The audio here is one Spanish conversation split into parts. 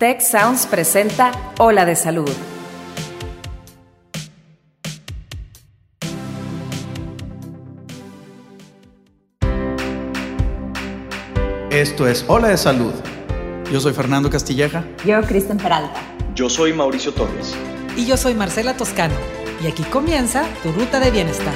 Tech Sounds presenta Ola de Salud. Esto es Ola de Salud. Yo soy Fernando Castilleja. Yo, Kristen Peralta. Yo soy Mauricio Torres. Y yo soy Marcela Toscano. Y aquí comienza tu ruta de bienestar.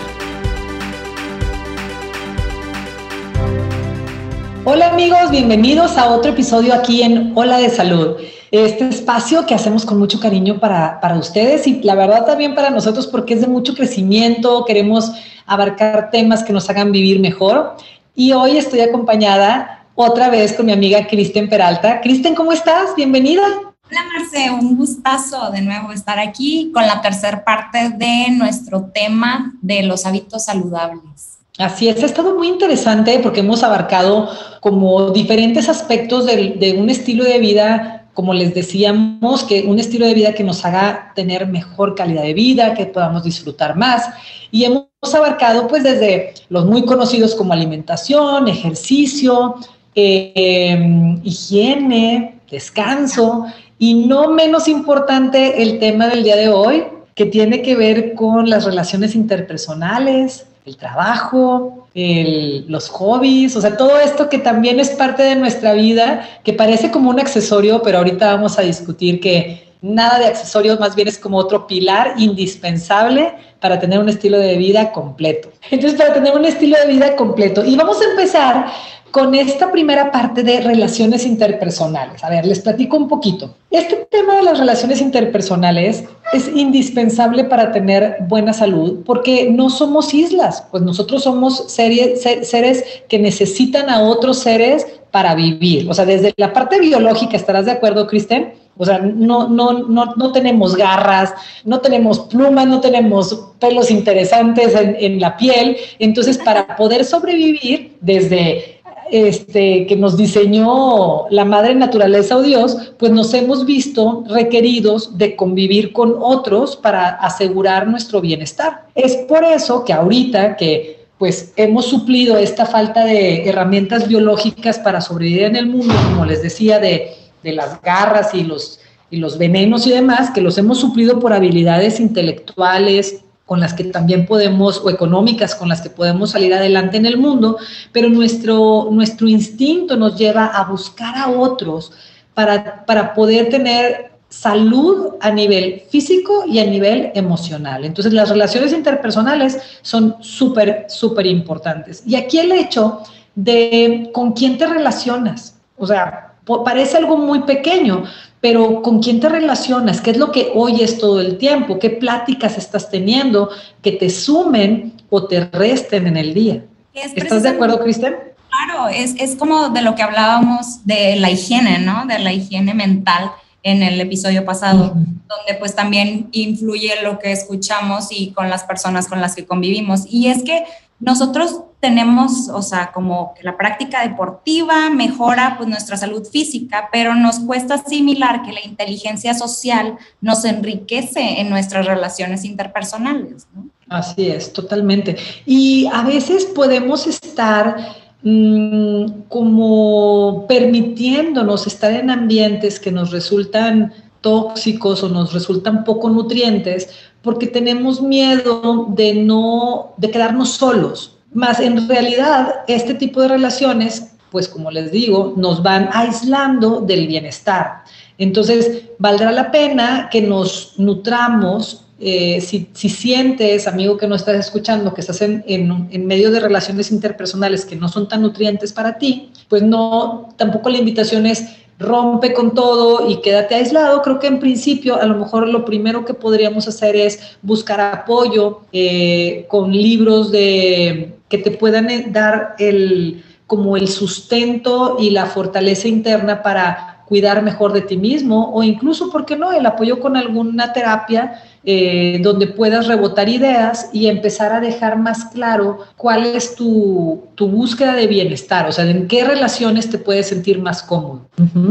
Hola amigos, bienvenidos a otro episodio aquí en Hola de Salud. Este espacio que hacemos con mucho cariño para, para ustedes y la verdad también para nosotros porque es de mucho crecimiento, queremos abarcar temas que nos hagan vivir mejor. Y hoy estoy acompañada otra vez con mi amiga Kristen Peralta. Kristen, ¿cómo estás? Bienvenida. Hola Marce, un gustazo de nuevo estar aquí con la tercera parte de nuestro tema de los hábitos saludables. Así es, ha estado muy interesante porque hemos abarcado como diferentes aspectos de, un estilo de vida, como les decíamos, que un estilo de vida que nos haga tener mejor calidad de vida, que podamos disfrutar más. Y hemos abarcado pues desde los muy conocidos como alimentación, ejercicio, eh, higiene, descanso y no menos importante el tema del día de hoy, que tiene que ver con las relaciones interpersonales, el trabajo, los hobbies, o sea, todo esto que también es parte de nuestra vida, que parece como un accesorio, pero ahorita vamos a discutir que nada de accesorios, más bien es como otro pilar indispensable para tener un estilo de vida completo. Entonces, para tener un estilo de vida completo. Y vamos a empezar con esta primera parte de relaciones interpersonales. A ver, les platico un poquito. Este tema de las relaciones interpersonales es indispensable para tener buena salud porque no somos islas, pues nosotros somos seres que necesitan a otros seres para vivir. O sea, desde la parte biológica, ¿estarás de acuerdo, Kristen? O sea, no, no, no, no tenemos garras, no tenemos plumas, no tenemos pelos interesantes en, en la piel. Entonces, para poder sobrevivir desde este, que nos diseñó la madre naturaleza o Dios, pues nos hemos visto requeridos de convivir con otros para asegurar nuestro bienestar. Es por eso que ahorita que pues hemos suplido esta falta de herramientas biológicas para sobrevivir en el mundo, como les decía, de, de las garras y los, y los venenos y demás, que los hemos suplido por habilidades intelectuales, con las que también podemos, o económicas con las que podemos salir adelante en el mundo, pero nuestro, nuestro instinto nos lleva a buscar a otros para, para poder tener salud a nivel físico y a nivel emocional. Entonces las relaciones interpersonales son súper, súper importantes. Y aquí el hecho de con quién te relacionas, o sea, parece algo muy pequeño, pero ¿con quién te relacionas? ¿Qué es lo que oyes todo el tiempo? ¿Qué pláticas estás teniendo que te sumen o te resten en el día? ¿Estás de acuerdo, Cristian? Claro, es, es como de lo que hablábamos de la higiene, ¿no? De la higiene mental en el episodio pasado, donde pues también influye lo que escuchamos y con las personas con las que convivimos. Y es que nosotros tenemos, o sea, como que la práctica deportiva mejora pues nuestra salud física, pero nos cuesta asimilar que la inteligencia social nos enriquece en nuestras relaciones interpersonales. Así es, totalmente. Y a veces podemos estar mm, como permitiéndonos estar en ambientes que nos resultan tóxicos o nos resultan poco nutrientes porque tenemos miedo de no, de quedarnos solos. Más en realidad, este tipo de relaciones, pues como les digo, nos van aislando del bienestar. Entonces, valdrá la pena que nos nutramos. Eh, si, sientes, amigo que no estás escuchando, que estás en, en, medio de relaciones interpersonales que no son tan nutrientes para ti, pues no, tampoco la invitación es rompe con todo y quédate aislado, creo que en principio a lo mejor lo primero que podríamos hacer es buscar apoyo eh, con libros de, que te puedan eh, dar el, como el sustento y la fortaleza interna para cuidar mejor de ti mismo o incluso, ¿por qué no?, el apoyo con alguna terapia eh, donde puedas rebotar ideas y empezar a dejar más claro cuál es tu, tu, búsqueda de bienestar, o sea, en qué relaciones te puedes sentir más cómodo.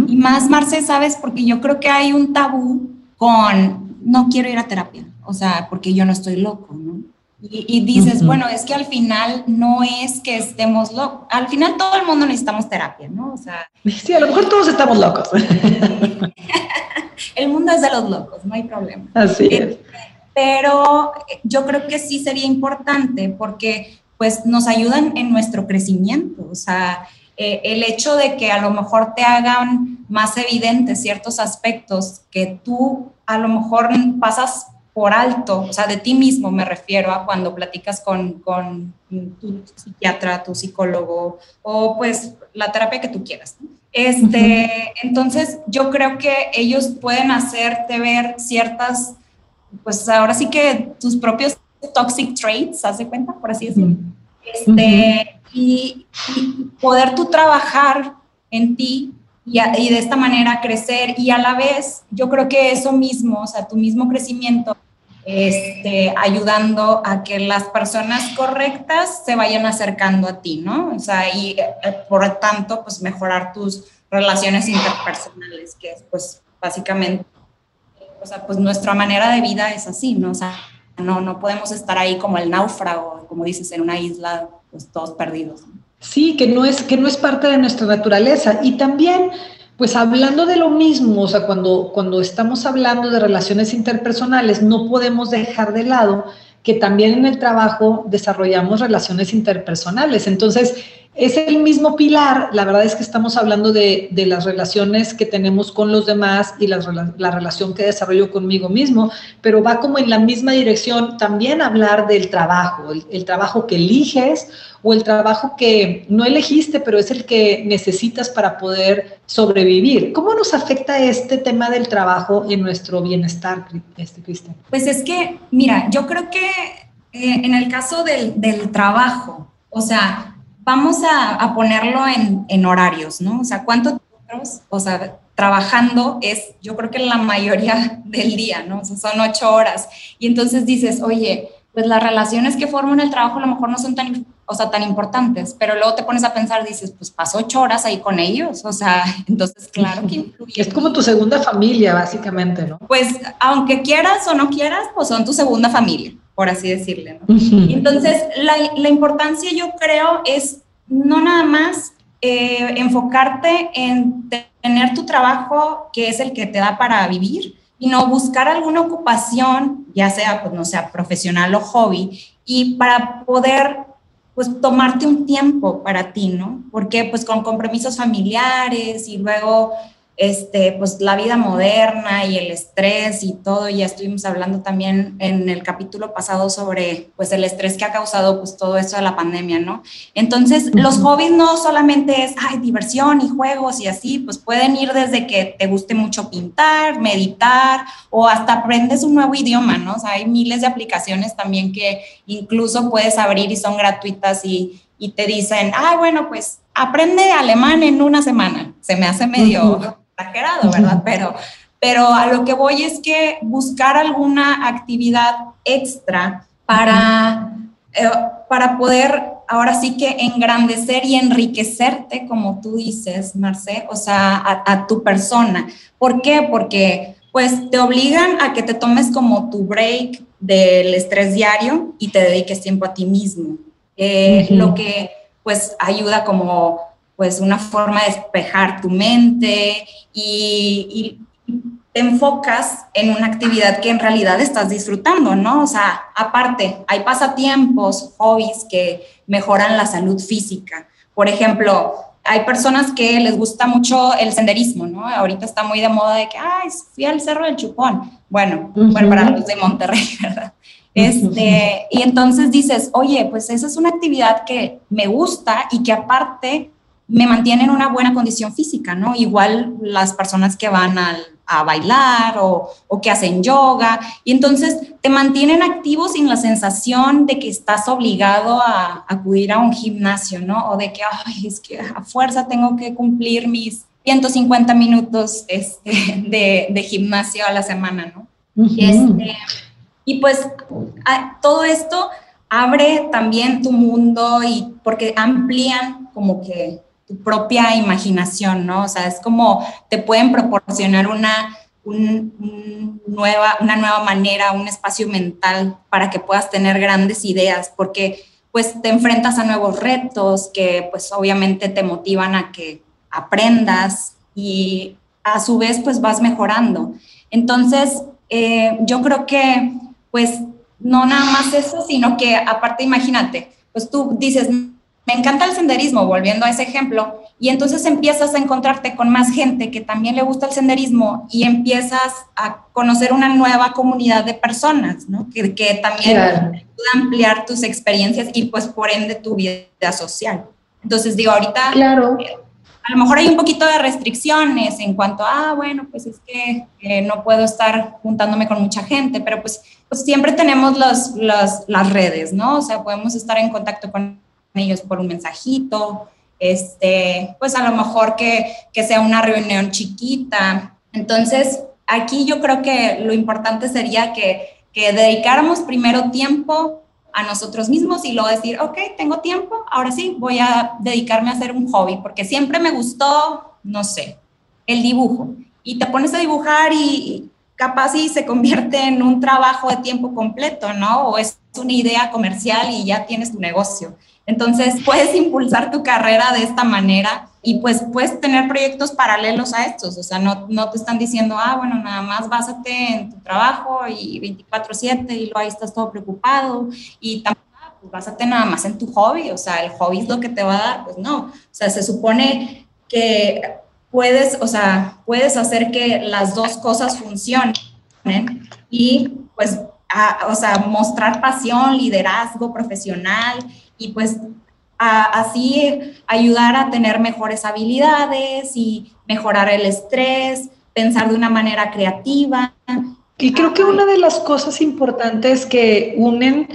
Y más, Marce, ¿sabes? Porque yo creo que hay un tabú con no quiero ir a terapia, o sea, porque yo no estoy loco, ¿no? Y, dices, bueno, es que al final no es que estemos locos, al final todo el mundo necesitamos terapia, ¿no? O sea... Sí, a lo mejor todos estamos locos. el mundo es de los locos, no hay problema. Así es. Pero yo creo que sí sería importante porque pues nos ayudan en nuestro crecimiento, o sea, eh, el hecho de que a lo mejor te hagan más evidentes ciertos aspectos que tú a lo mejor pasas por alto, o sea, de ti mismo me refiero a cuando platicas con, con tu psiquiatra, tu psicólogo o pues la terapia que tú quieras. Este, Entonces, yo creo que ellos pueden hacerte ver ciertas, pues ahora sí que tus propios toxic traits, ¿haz de cuenta? Por así decirlo. este, y, poder tú trabajar en ti y, y, de esta manera crecer y a la vez yo creo que eso mismo, o sea, tu mismo crecimiento, este, ayudando a que las personas correctas se vayan acercando a ti, ¿no? O sea, y eh, por tanto, pues mejorar tus relaciones interpersonales, que es pues básicamente, o sea, pues nuestra manera de vida es así, ¿no? O sea, no, no podemos estar ahí como el náufrago, como dices, en una isla pues todos perdidos. Sí, que no es, que no es parte de nuestra naturaleza. Y también, pues hablando de lo mismo, o sea, cuando, cuando estamos hablando de relaciones interpersonales, no podemos dejar de lado que también en el trabajo desarrollamos relaciones interpersonales. Entonces, es el mismo pilar, la verdad es que estamos hablando de, las relaciones que tenemos con los demás y la, relación que desarrollo conmigo mismo, pero va como en la misma dirección también hablar del trabajo, el, trabajo que eliges o el trabajo que no elegiste, pero es el que necesitas para poder sobrevivir. ¿Cómo nos afecta este tema del trabajo en nuestro bienestar, este, Cristian? Pues es que, mira, yo creo que eh, en el caso del, del trabajo, o sea, vamos a, ponerlo en, horarios, ¿no? O sea, ¿cuánto o sea, trabajando es, yo creo que la mayoría del día, ¿no? O sea, son ocho horas. Y entonces dices, oye, pues las relaciones que formo en el trabajo a lo mejor no son tan, o sea, tan importantes, pero luego te pones a pensar, dices, pues paso ocho horas ahí con ellos, o sea, entonces claro que influye. Es como tu segunda familia, básicamente, ¿no? Pues aunque quieras o no quieras, pues son tu segunda familia por así decirle. Entonces, la, importancia yo creo es no nada más eh, enfocarte en tener tu trabajo que es el que te da para vivir, sino buscar alguna ocupación, ya sea, pues no sea profesional o hobby, y para poder pues tomarte un tiempo para ti, ¿no? Porque pues con compromisos familiares y luego este, pues la vida moderna y el estrés y todo, ya estuvimos hablando también en el capítulo pasado sobre pues el estrés que ha causado pues todo esto de la pandemia, ¿no? Entonces, los hobbies no solamente es, ay, diversión y juegos y así, pues pueden ir desde que te guste mucho pintar, meditar o hasta aprendes un nuevo idioma, ¿no? O sea, hay miles de aplicaciones también que incluso puedes abrir y son gratuitas y, y te dicen, ay, bueno, pues aprende alemán en una semana. Se me hace medio exagerado, ¿verdad? Pero, pero a lo que voy es que buscar alguna actividad extra para, eh, para poder ahora sí que engrandecer y enriquecerte, como tú dices, Marce, o sea, a, tu persona. ¿Por qué? Porque pues te obligan a que te tomes como tu break del estrés diario y te dediques tiempo a ti mismo. Eh, lo que pues ayuda como pues una forma de despejar tu mente y, te enfocas en una actividad que en realidad estás disfrutando, ¿no? O sea, aparte, hay pasatiempos, hobbies que mejoran la salud física. Por ejemplo, hay personas que les gusta mucho el senderismo, ¿no? Ahorita está muy de moda de que, ay, fui al Cerro del Chupón. Bueno, bueno para los de Monterrey, ¿verdad? Este, y entonces dices, oye, pues esa es una actividad que me gusta y que aparte me mantienen en una buena condición física, ¿no? Igual las personas que van a bailar o, que hacen yoga, y entonces te mantienen activo sin la sensación de que estás obligado a, acudir a un gimnasio, ¿no? O de que, ay, es que a fuerza tengo que cumplir mis 150 minutos este, de, gimnasio a la semana, ¿no? Este, y pues todo esto abre también tu mundo y porque amplían como que propia imaginación, ¿no? O sea, es como te pueden proporcionar una, nueva, una nueva manera, un espacio mental para que puedas tener grandes ideas, porque pues te enfrentas a nuevos retos que pues obviamente te motivan a que aprendas y a su vez pues vas mejorando. Entonces, eh, yo creo que pues no nada más eso, sino que aparte imagínate, pues tú dices, me encanta el senderismo, volviendo a ese ejemplo, y entonces empiezas a encontrarte con más gente que también le gusta el senderismo y empiezas a conocer una nueva comunidad de personas, ¿no? Que, que también claro. ampliar tus experiencias y pues por ende tu vida social. Entonces digo, ahorita claro. a lo mejor hay un poquito de restricciones en cuanto a, ah, bueno, pues es que eh, no puedo estar juntándome con mucha gente, pero pues, pues siempre tenemos los, los, las redes, ¿no? O sea, podemos estar en contacto con ellos por un mensajito, este, pues a lo mejor que, que sea una reunión chiquita. Entonces, aquí yo creo que lo importante sería que, que dedicáramos primero tiempo a nosotros mismos y luego decir, ok, tengo tiempo, ahora sí, voy a dedicarme a hacer un hobby, porque siempre me gustó, no sé, el dibujo. Y te pones a dibujar y capaz y se convierte en un trabajo de tiempo completo, ¿no? O es una idea comercial y ya tienes tu negocio. Entonces, puedes impulsar tu carrera de esta manera y pues puedes tener proyectos paralelos a estos, o sea, no, no te están diciendo, ah, bueno, nada más básate en tu trabajo y 24/7 y luego ahí estás todo preocupado y tampoco pues básate nada más en tu hobby, o sea, el hobby es lo que te va a dar, pues no, o sea, se supone que puedes, o sea, puedes hacer que las dos cosas funcionen y pues, o sea, mostrar pasión, liderazgo profesional y pues así ayudar a tener mejores habilidades y mejorar el estrés, pensar de una manera creativa. Y creo que una de las cosas importantes que unen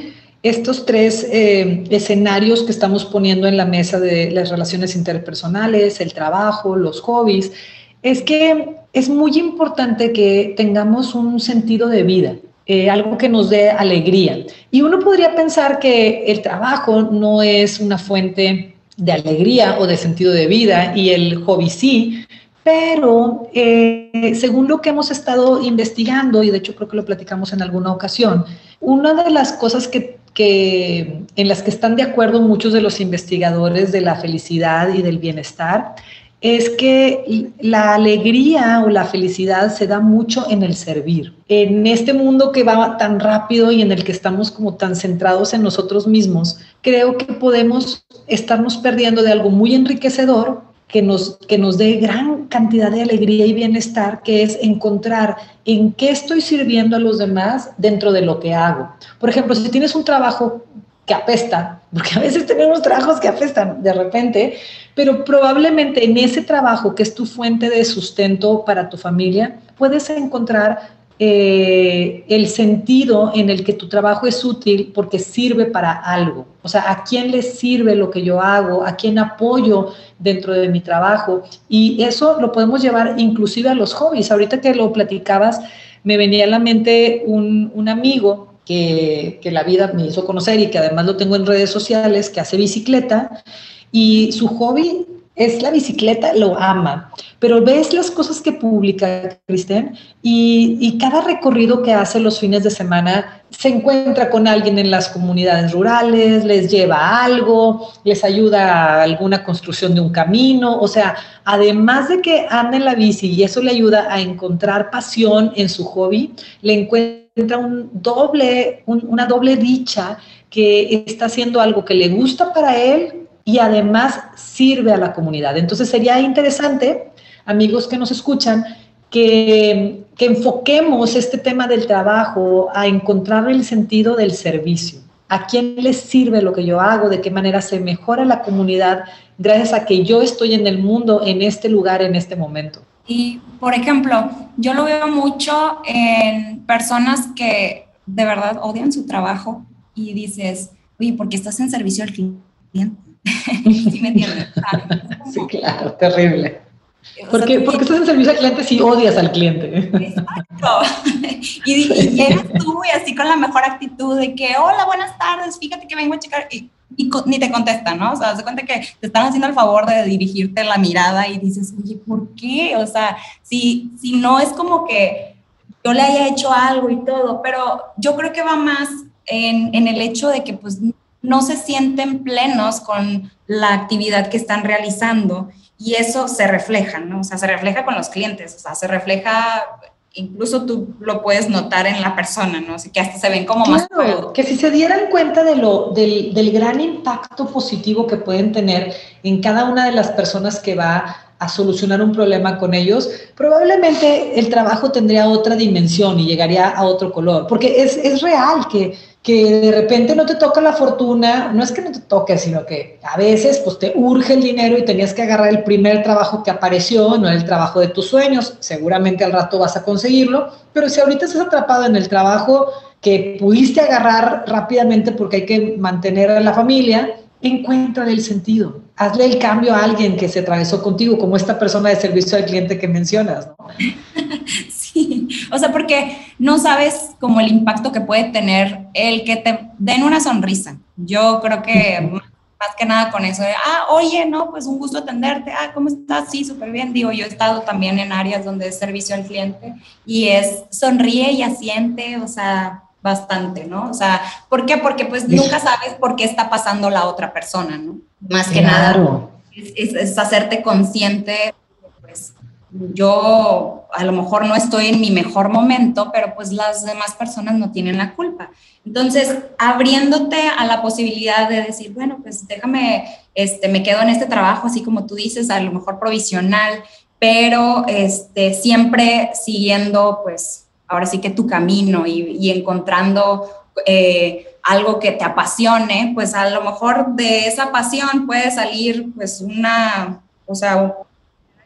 estos tres eh, escenarios que estamos poniendo en la mesa de las relaciones interpersonales, el trabajo, los hobbies, es que es muy importante que tengamos un sentido de vida. Eh, algo que nos dé alegría. Y uno podría pensar que el trabajo no es una fuente de alegría o de sentido de vida y el hobby sí, pero eh, según lo que hemos estado investigando, y de hecho creo que lo platicamos en alguna ocasión, una de las cosas que, que, en las que están de acuerdo muchos de los investigadores de la felicidad y del bienestar es que la alegría o la felicidad se da mucho en el servir. En este mundo que va tan rápido y en el que estamos como tan centrados en nosotros mismos, creo que podemos estarnos perdiendo de algo muy enriquecedor que nos, que nos dé gran cantidad de alegría y bienestar, que es encontrar en qué estoy sirviendo a los demás dentro de lo que hago. Por ejemplo, si tienes un trabajo que apesta, porque a veces tenemos trabajos que apestan de repente, pero probablemente en ese trabajo que es tu fuente de sustento para tu familia, puedes encontrar eh, el sentido en el que tu trabajo es útil porque sirve para algo. O sea, ¿a quién le sirve lo que yo hago? ¿A quién apoyo dentro de mi trabajo? Y eso lo podemos llevar inclusive a los hobbies. Ahorita que lo platicabas, me venía a la mente un, un amigo que, la vida me hizo conocer y que además lo tengo en redes sociales, que hace bicicleta. Y su hobby es la bicicleta, lo ama, pero ves las cosas que publica Cristian y, cada recorrido que hace los fines de semana se encuentra con alguien en las comunidades rurales, les lleva algo, les ayuda a alguna construcción de un camino, o sea, además de que anda en la bici y eso le ayuda a encontrar pasión en su hobby, le encuentra un doble, una doble dicha que está haciendo algo que le gusta para él, y además sirve a la comunidad. Entonces sería interesante, amigos que nos escuchan, que, que enfoquemos este tema del trabajo a encontrar el sentido del servicio. ¿A quién les sirve lo que yo hago? ¿De qué manera se mejora la comunidad gracias a que yo estoy en el mundo, en este lugar, en este momento? Y, por ejemplo, yo lo veo mucho en personas que de verdad odian su trabajo y dices, oye, ¿por qué estás en servicio al cliente? ¿Sí me entiendes? sí, claro, terrible. Porque, porque estás en servicio al cliente si odias al cliente. Exacto. Y, llegas tú y así con la mejor actitud de que, hola, buenas tardes, fíjate que vengo a checar. Y, ni te contestan, ¿no? O sea, se cuenta que te están haciendo el favor de dirigirte la mirada y dices, oye, ¿por qué? O sea, si, si no es como que yo le haya hecho algo y todo, pero yo creo que va más en, en el hecho de que pues no se sienten plenos con la actividad que están realizando y eso se refleja, ¿no? O sea, se refleja con los clientes, o sea, se refleja incluso tú lo puedes notar en la persona, ¿no? Así que hasta se ven como más... que si se dieran cuenta de lo, del, del, gran impacto positivo que pueden tener en cada una de las personas que va a solucionar un problema con ellos, probablemente el trabajo tendría otra dimensión y llegaría a otro color, porque es, es real que que de repente no te toca la fortuna, no es que no te toque, sino que a veces pues te urge el dinero y tenías que agarrar el primer trabajo que apareció, no el trabajo de tus sueños, seguramente al rato vas a conseguirlo, pero si ahorita estás atrapado en el trabajo que pudiste agarrar rápidamente porque hay que mantener a la familia, encuentra el sentido. Hazle el cambio a alguien que se atravesó contigo, como esta persona de servicio al cliente que mencionas. ¿no? o sea, porque no sabes como el impacto que puede tener el que te den una sonrisa. Yo creo que más que nada con eso de, ah, oye, no, pues un gusto atenderte, ah, ¿cómo estás? Sí, súper bien. Digo, yo he estado también en áreas donde es servicio al cliente y es sonríe y asiente, o sea, bastante, ¿no? O sea, ¿por qué? Porque pues nunca sabes por qué está pasando la otra persona, ¿no? Más que nada. Es, es, hacerte consciente yo a lo mejor no estoy en mi mejor momento, pero pues las demás personas no tienen la culpa. Entonces, abriéndote a la posibilidad de decir, bueno, pues déjame, este, me quedo en este trabajo, así como tú dices, a lo mejor provisional, pero este, siempre siguiendo, pues, ahora sí que tu camino y, encontrando eh, algo que te apasione, pues a lo mejor de esa pasión puede salir, pues, una, o sea,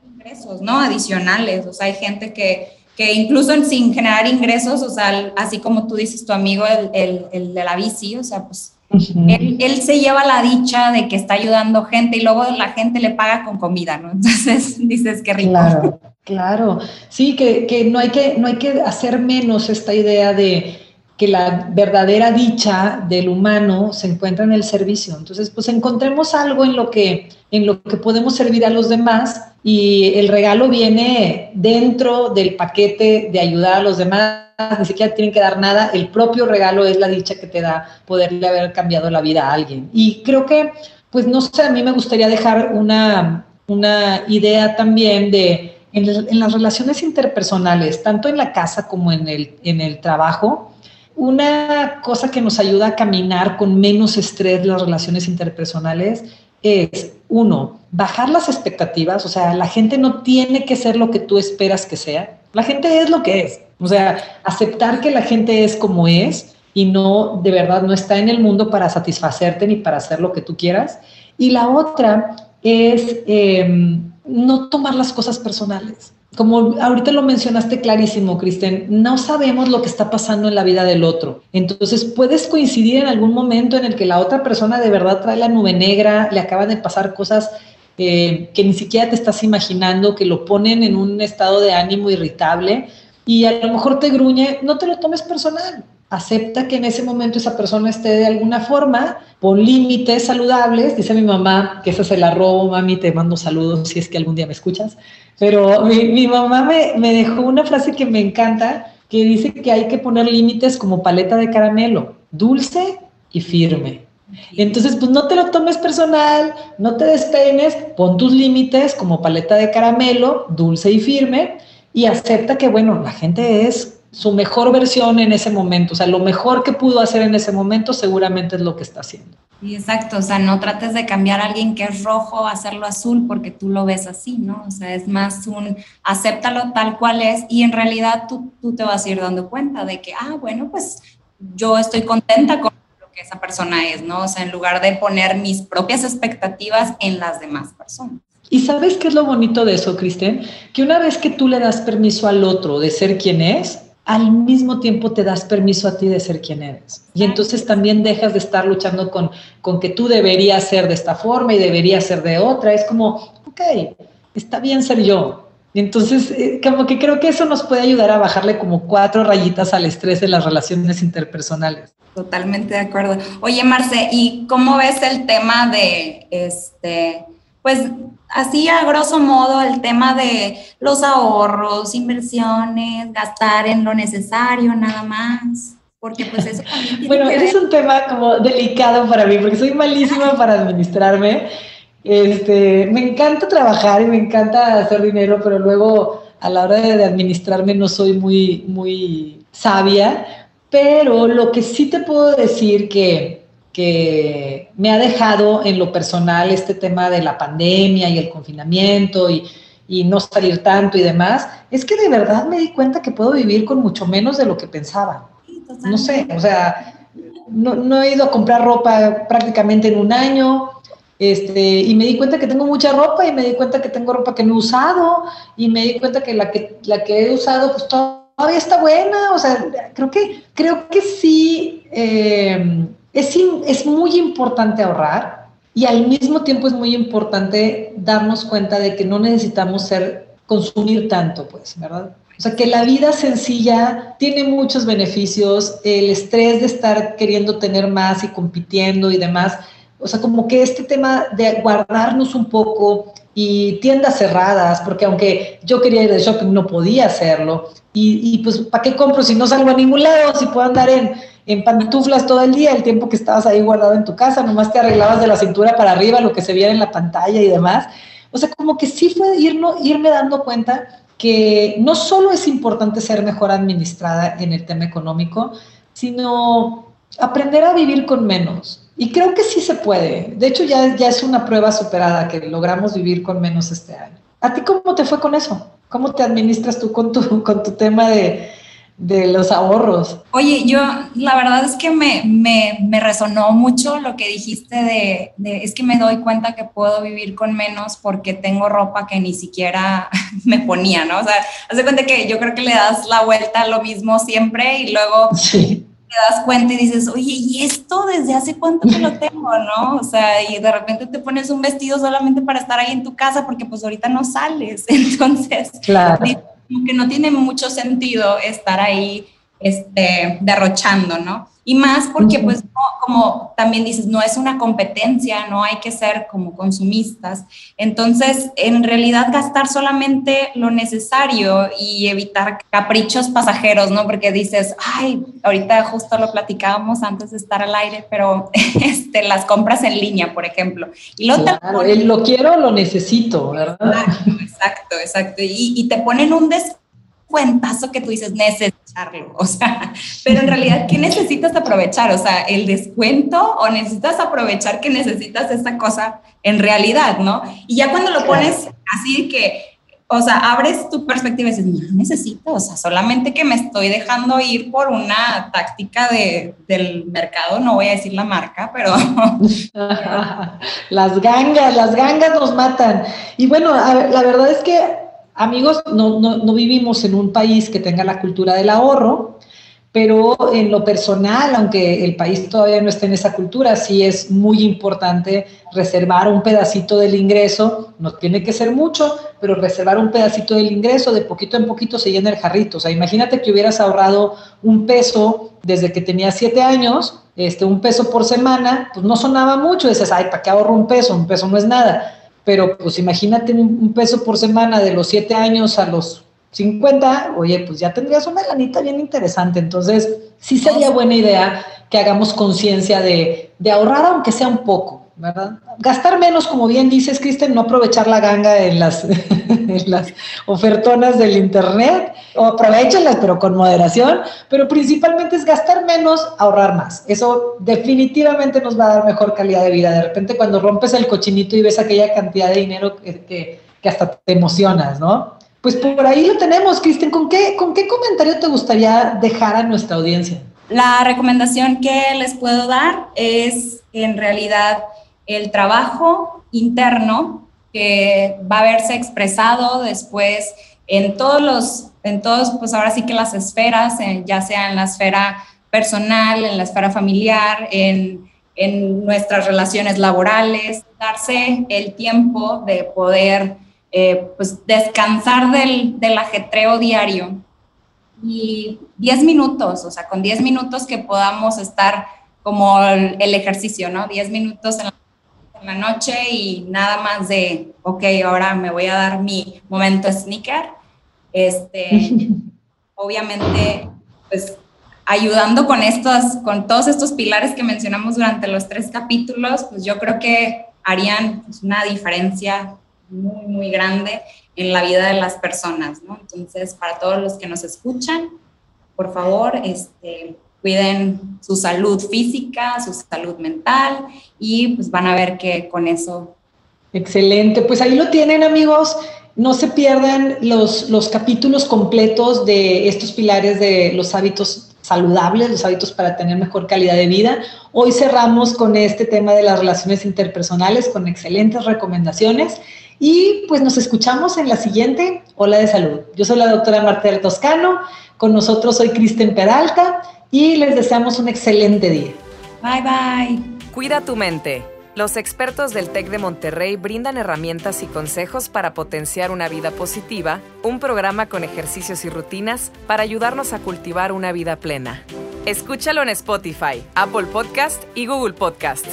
ingresos, ¿no? Adicionales. O sea, hay gente que, que incluso sin generar ingresos, o sea, así como tú dices, tu amigo, el, el, de la bici, o sea, pues él, él, se lleva la dicha de que está ayudando gente y luego la gente le paga con comida, ¿no? Entonces dices, qué rico. Claro, claro. Sí, que, que, no, hay que no hay que hacer menos esta idea de que la verdadera dicha del humano se encuentra en el servicio. Entonces, pues encontremos algo en lo que, en lo que podemos servir a los demás y el regalo viene dentro del paquete de ayudar a los demás, ni siquiera tienen que dar nada, el propio regalo es la dicha que te da poderle haber cambiado la vida a alguien. Y creo que, pues no sé, a mí me gustaría dejar una, una idea también de en, en, las relaciones interpersonales, tanto en la casa como en el, en el trabajo, una cosa que nos ayuda a caminar con menos estrés las relaciones interpersonales es, uno, bajar las expectativas, o sea, la gente no tiene que ser lo que tú esperas que sea, la gente es lo que es, o sea, aceptar que la gente es como es y no, de verdad, no está en el mundo para satisfacerte ni para hacer lo que tú quieras. Y la otra es em, no tomar las cosas personales como ahorita lo mencionaste clarísimo, Kristen, no sabemos lo que está pasando en la vida del otro. Entonces puedes coincidir en algún momento en el que la otra persona de verdad trae la nube negra, le acaban de pasar cosas eh, que ni siquiera te estás imaginando, que lo ponen en un estado de ánimo irritable y a lo mejor te gruñe, no te lo tomes personal. Acepta que en ese momento esa persona esté de alguna forma, pon límites saludables. Dice mi mamá, que esa se la robo, mami, te mando saludos si es que algún día me escuchas. Pero mi, mamá me, me, dejó una frase que me encanta, que dice que hay que poner límites como paleta de caramelo, dulce y firme. Entonces, pues no te lo tomes personal, no te despeines, pon tus límites como paleta de caramelo, dulce y firme, y acepta que, bueno, la gente es su mejor versión en ese momento, o sea, lo mejor que pudo hacer en ese momento seguramente es lo que está haciendo. Sí, exacto, o sea, no trates de cambiar a alguien que es rojo, hacerlo azul porque tú lo ves así, ¿no? O sea, es más un acéptalo tal cual es y en realidad tú, tú te vas a ir dando cuenta de que, ah, bueno, pues yo estoy contenta con lo que esa persona es, ¿no? O sea, en lugar de poner mis propias expectativas en las demás personas. ¿Y sabes qué es lo bonito de eso, Kristen? Que una vez que tú le das permiso al otro de ser quien es, al mismo tiempo te das permiso a ti de ser quien eres. Y entonces también dejas de estar luchando con, con que tú deberías ser de esta forma y deberías ser de otra. Es como, ok, está bien ser yo. Y entonces, eh, como que creo que eso nos puede ayudar a bajarle como cuatro rayitas al estrés de las relaciones interpersonales. Totalmente de acuerdo. Oye, Marce, ¿y cómo ves el tema de, este, pues, así a grosso modo el tema de los ahorros, inversiones, gastar en lo necesario nada más. Porque pues eso también Bueno, es un tema como delicado para mí, porque soy malísima para administrarme, Este, me encanta trabajar y me encanta hacer dinero, pero luego a la hora de, administrarme no soy muy, muy sabia. Pero lo que sí te puedo decir que, que me ha dejado en lo personal este tema de la pandemia y el confinamiento y, y no salir tanto y demás, es que de verdad me di cuenta que puedo vivir con mucho menos de lo que pensaba. No sé, o sea, no, no, he ido a comprar ropa prácticamente en un año, este, y me di cuenta que tengo mucha ropa y me di cuenta que tengo ropa que no he usado y me di cuenta que la que, la que he usado pues todavía está buena, o sea, creo que, creo que sí, eh, es, muy importante ahorrar y al mismo tiempo es muy importante darnos cuenta de que no necesitamos ser, consumir tanto, pues, ¿verdad? O sea, que la vida sencilla tiene muchos beneficios, el estrés de estar queriendo tener más y compitiendo y demás. O sea, como que este tema de guardarnos un poco y tiendas cerradas, porque aunque yo quería ir de shopping, no podía hacerlo. Y, pues, ¿para qué compro si no salgo a ningún lado? Si puedo andar en, en pantuflas todo el día, el tiempo que estabas ahí guardado en tu casa, nomás te arreglabas de la cintura para arriba, lo que se viera en la pantalla y demás. O sea, como que sí fue irme dando cuenta que no solo es importante ser mejor administrada en el tema económico, sino aprender a vivir con menos. Y creo que sí se puede. De hecho, ya, ya es una prueba superada que logramos vivir con menos este año. ¿A ti cómo te fue con eso? ¿Cómo te administras tú con tu, con tu tema de, de los ahorros. Oye, yo la verdad es que me, me, me resonó mucho lo que dijiste de, de, es que me doy cuenta que puedo vivir con menos porque tengo ropa que ni siquiera me ponía, ¿no? O sea, hace cuenta que yo creo que le das la vuelta a lo mismo siempre y luego te das cuenta y dices, oye, ¿y esto desde hace cuánto que lo tengo, no? O sea, y de repente te pones un vestido solamente para estar ahí en tu casa porque pues ahorita no sales. Entonces, claro que no tiene mucho sentido estar ahí este, derrochando, ¿no? Y más porque, pues, como también dices, no es una competencia, no hay que ser como consumistas. Entonces, en realidad, gastar solamente lo necesario y evitar caprichos pasajeros, ¿no? Porque dices, ay, ahorita justo lo platicábamos antes de estar al aire, pero este, las compras en línea, por ejemplo. Y lo, lo quiero, lo necesito, ¿verdad? Exacto, exacto. Y, y te ponen un des cuentazo que tú dices necesitarlo, o sea, pero en realidad, ¿qué necesitas aprovechar? O sea, el descuento o necesitas aprovechar que necesitas esa cosa en realidad, ¿no? Y ya cuando lo pones así que, o sea, abres tu perspectiva y dices, no necesito, o sea, solamente que me estoy dejando ir por una táctica de, del mercado, no voy a decir la marca, pero... las gangas, las gangas nos matan. Y bueno, la verdad es que amigos, no, no, vivimos en un país que tenga la cultura del ahorro, pero en lo personal, aunque el país todavía no esté en esa cultura, sí es muy importante reservar un pedacito del ingreso, no tiene que ser mucho, pero reservar un pedacito del ingreso, de poquito en poquito se llena el jarrito. O sea, imagínate que hubieras ahorrado un peso desde que tenías siete años, este, un peso por semana, pues no sonaba mucho, dices, ay, ¿para qué ahorro un peso? Un peso no es nada pero pues imagínate un, peso por semana de los 7 años a los 50, oye, pues ya tendrías una lanita bien interesante. Entonces, sí sería buena idea que hagamos conciencia de, de ahorrar aunque sea un poco. ¿verdad? Gastar menos, como bien dices, Kristen, no aprovechar la ganga en las, las ofertonas del Internet, o aprovechenlas, pero con moderación, pero principalmente es gastar menos, ahorrar más. Eso definitivamente nos va a dar mejor calidad de vida. De repente cuando rompes el cochinito y ves aquella cantidad de dinero que, que, hasta te emocionas, ¿no? Pues por ahí lo tenemos, Kristen. ¿Con qué, ¿Con qué comentario te gustaría dejar a nuestra audiencia? La recomendación que les puedo dar es en realidad el trabajo interno que va a verse expresado después en todos los, en todos, pues ahora sí que las esferas, ya sea en la esfera personal, en la esfera familiar, en, en nuestras relaciones laborales, darse el tiempo de poder eh, pues descansar del, del ajetreo diario y 10 minutos, o sea, con 10 minutos que podamos estar como el, el ejercicio, ¿no? 10 minutos en la la noche y nada más de, ok, ahora me voy a dar mi momento sneaker. Este, obviamente, pues ayudando con estos, con todos estos pilares que mencionamos durante los tres capítulos, pues yo creo que harían pues, una diferencia muy, muy grande en la vida de las personas, ¿no? Entonces, para todos los que nos escuchan, por favor, este, cuiden su salud física, su salud mental y pues van a ver que con eso... Excelente, pues ahí lo tienen amigos. No se pierdan los, los capítulos completos de estos pilares de los hábitos saludables, los hábitos para tener mejor calidad de vida. Hoy cerramos con este tema de las relaciones interpersonales con excelentes recomendaciones y pues nos escuchamos en la siguiente Hola de Salud. Yo soy la doctora Martel Toscano, con nosotros soy Kristen Peralta y les deseamos un excelente día. Bye bye. Cuida tu mente. Los expertos del TEC de Monterrey brindan herramientas y consejos para potenciar una vida positiva, un programa con ejercicios y rutinas para ayudarnos a cultivar una vida plena. Escúchalo en Spotify, Apple Podcast y Google Podcast.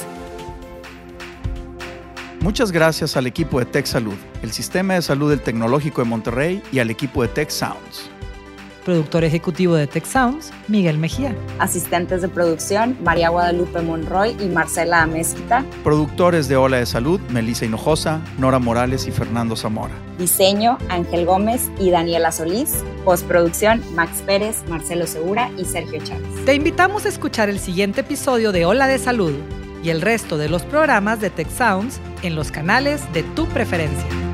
Muchas gracias al equipo de Tech Salud, el Sistema de Salud del Tecnológico de Monterrey y al equipo de Tech Sounds. Productor ejecutivo de Tech Sounds, Miguel Mejía. Asistentes de producción, María Guadalupe Monroy y Marcela Amezquita. Productores de Ola de Salud, Melissa Hinojosa, Nora Morales y Fernando Zamora. Diseño, Ángel Gómez y Daniela Solís. Postproducción, Max Pérez, Marcelo Segura y Sergio Chávez. Te invitamos a escuchar el siguiente episodio de Ola de Salud y el resto de los programas de Tech Sounds en los canales de tu preferencia.